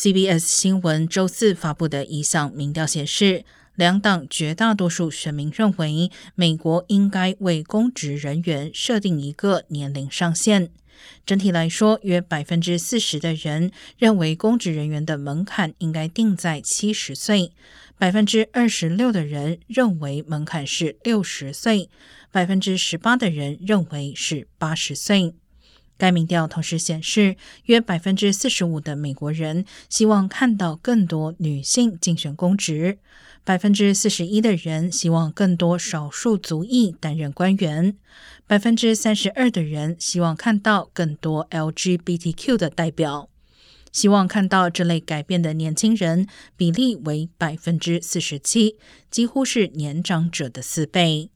CBS 新闻周四发布的一项民调显示，两党绝大多数选民认为，美国应该为公职人员设定一个年龄上限。整体来说，约百分之四十的人认为公职人员的门槛应该定在七十岁，百分之二十六的人认为门槛是六十岁，百分之十八的人认为是八十岁。该民调同时显示，约百分之四十五的美国人希望看到更多女性竞选公职，百分之四十一的人希望更多少数族裔担任官员，百分之三十二的人希望看到更多 LGBTQ 的代表。希望看到这类改变的年轻人比例为百分之四十七，几乎是年长者的四倍。